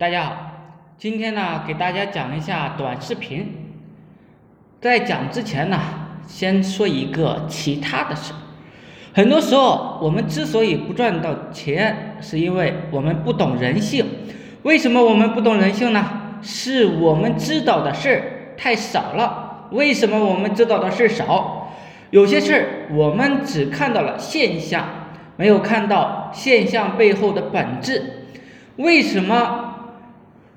大家好，今天呢给大家讲一下短视频。在讲之前呢，先说一个其他的事。很多时候，我们之所以不赚到钱，是因为我们不懂人性。为什么我们不懂人性呢？是我们知道的事太少了。为什么我们知道的事少？有些事我们只看到了现象，没有看到现象背后的本质。为什么？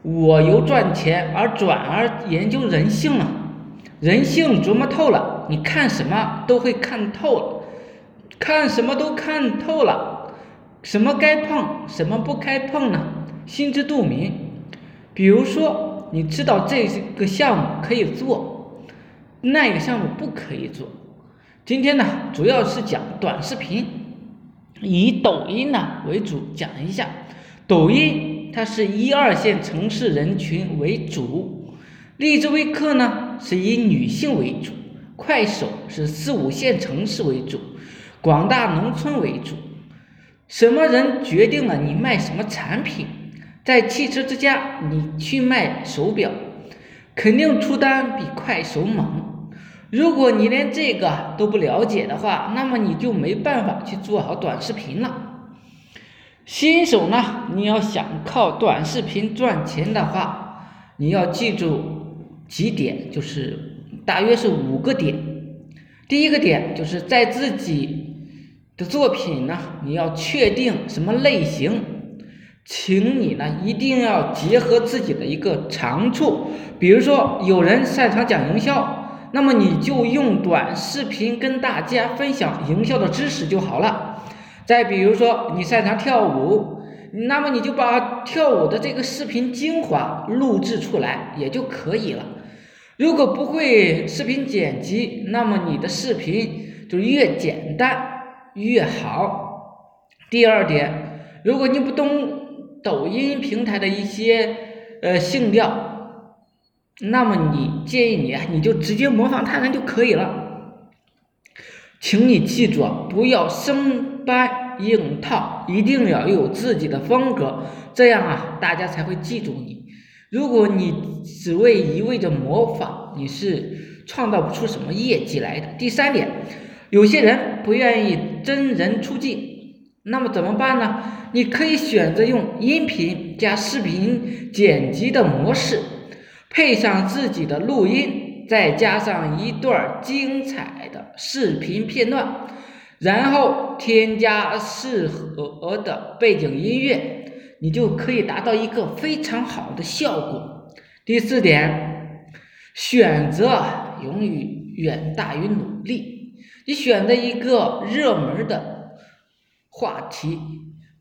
我由赚钱而转而研究人性了，人性琢磨透了，你看什么都会看透了，看什么都看透了，什么该碰，什么不该碰呢？心知肚明。比如说，你知道这个项目可以做，那个项目不可以做。今天呢，主要是讲短视频，以抖音呢为主讲一下，抖音。它是一二线城市人群为主，荔枝微课呢是以女性为主，快手是四五线城市为主，广大农村为主。什么人决定了你卖什么产品？在汽车之家，你去卖手表，肯定出单比快手猛。如果你连这个都不了解的话，那么你就没办法去做好短视频了。新手呢，你要想靠短视频赚钱的话，你要记住几点，就是大约是五个点。第一个点就是在自己的作品呢，你要确定什么类型，请你呢一定要结合自己的一个长处。比如说，有人擅长讲营销，那么你就用短视频跟大家分享营销的知识就好了。再比如说，你擅长跳舞，那么你就把跳舞的这个视频精华录制出来也就可以了。如果不会视频剪辑，那么你的视频就越简单越好。第二点，如果你不懂抖音平台的一些呃性调，那么你建议你，你就直接模仿他人就可以了。请你记住，不要生搬硬套，一定要有自己的风格，这样啊，大家才会记住你。如果你只为一味的模仿，你是创造不出什么业绩来的。第三点，有些人不愿意真人出镜，那么怎么办呢？你可以选择用音频加视频剪辑的模式，配上自己的录音。再加上一段精彩的视频片段，然后添加适合的背景音乐，你就可以达到一个非常好的效果。第四点，选择永远远大于努力。你选择一个热门的话题，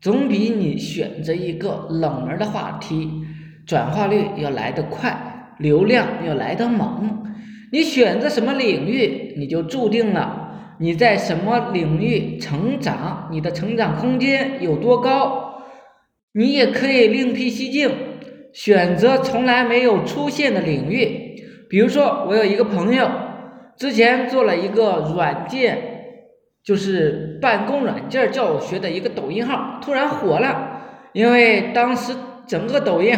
总比你选择一个冷门的话题转化率要来得快，流量要来得猛。你选择什么领域，你就注定了你在什么领域成长，你的成长空间有多高。你也可以另辟蹊径，选择从来没有出现的领域。比如说，我有一个朋友，之前做了一个软件，就是办公软件教学的一个抖音号，突然火了，因为当时整个抖音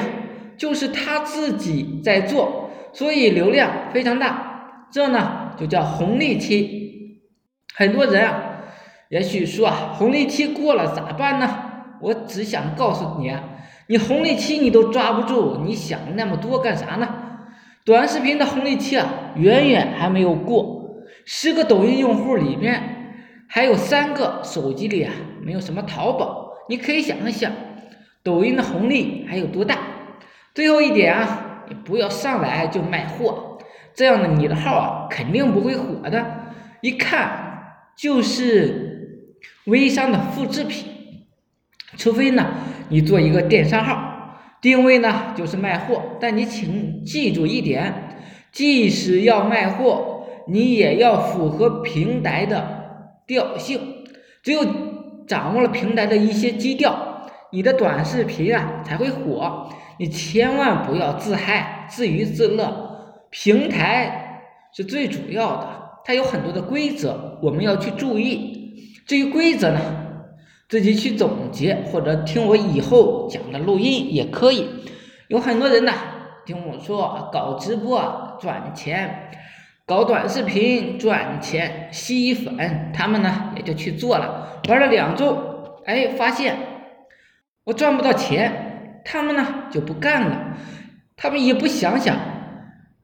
就是他自己在做。所以流量非常大，这呢就叫红利期。很多人啊，也许说啊，红利期过了咋办呢？我只想告诉你啊，你红利期你都抓不住，你想那么多干啥呢？短视频的红利期啊，远远还没有过。十个抖音用户里面，还有三个手机里啊没有什么淘宝。你可以想一想，抖音的红利还有多大？最后一点啊。你不要上来就卖货，这样的你的号啊肯定不会火的，一看就是微商的复制品。除非呢你做一个电商号，定位呢就是卖货，但你请记住一点，即使要卖货，你也要符合平台的调性，只有掌握了平台的一些基调，你的短视频啊才会火。你千万不要自嗨、自娱自乐，平台是最主要的，它有很多的规则，我们要去注意。至于规则呢，自己去总结或者听我以后讲的录音也可以。有很多人呢听我说搞直播赚钱，搞短视频赚钱，吸粉，他们呢也就去做了，玩了两周，哎，发现我赚不到钱，他们呢就不干了，他们也不想想，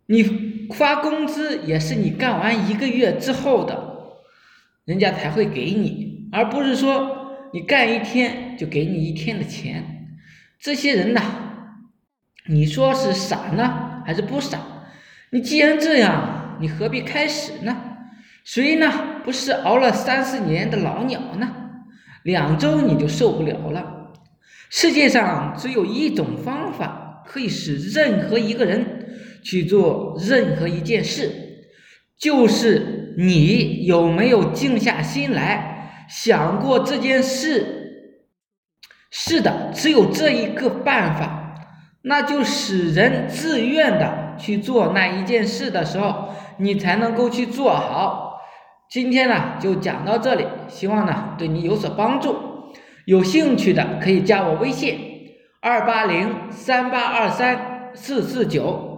你发工资也是你干完一个月之后的，人家才会给你，而不是说你干一天就给你一天的钱，这些人呢？你说是傻呢，还是不傻？你既然这样，你何必开始呢？谁呢？不是熬了三四年的老鸟呢？两周你就受不了了。世界上只有一种方法可以使任何一个人去做任何一件事，就是你有没有静下心来想过这件事？是的，只有这一个办法。那就使人自愿的去做那一件事的时候，你才能够去做好。今天呢就讲到这里，希望呢对你有所帮助。有兴趣的可以加我微信：二八零三八二三四四九。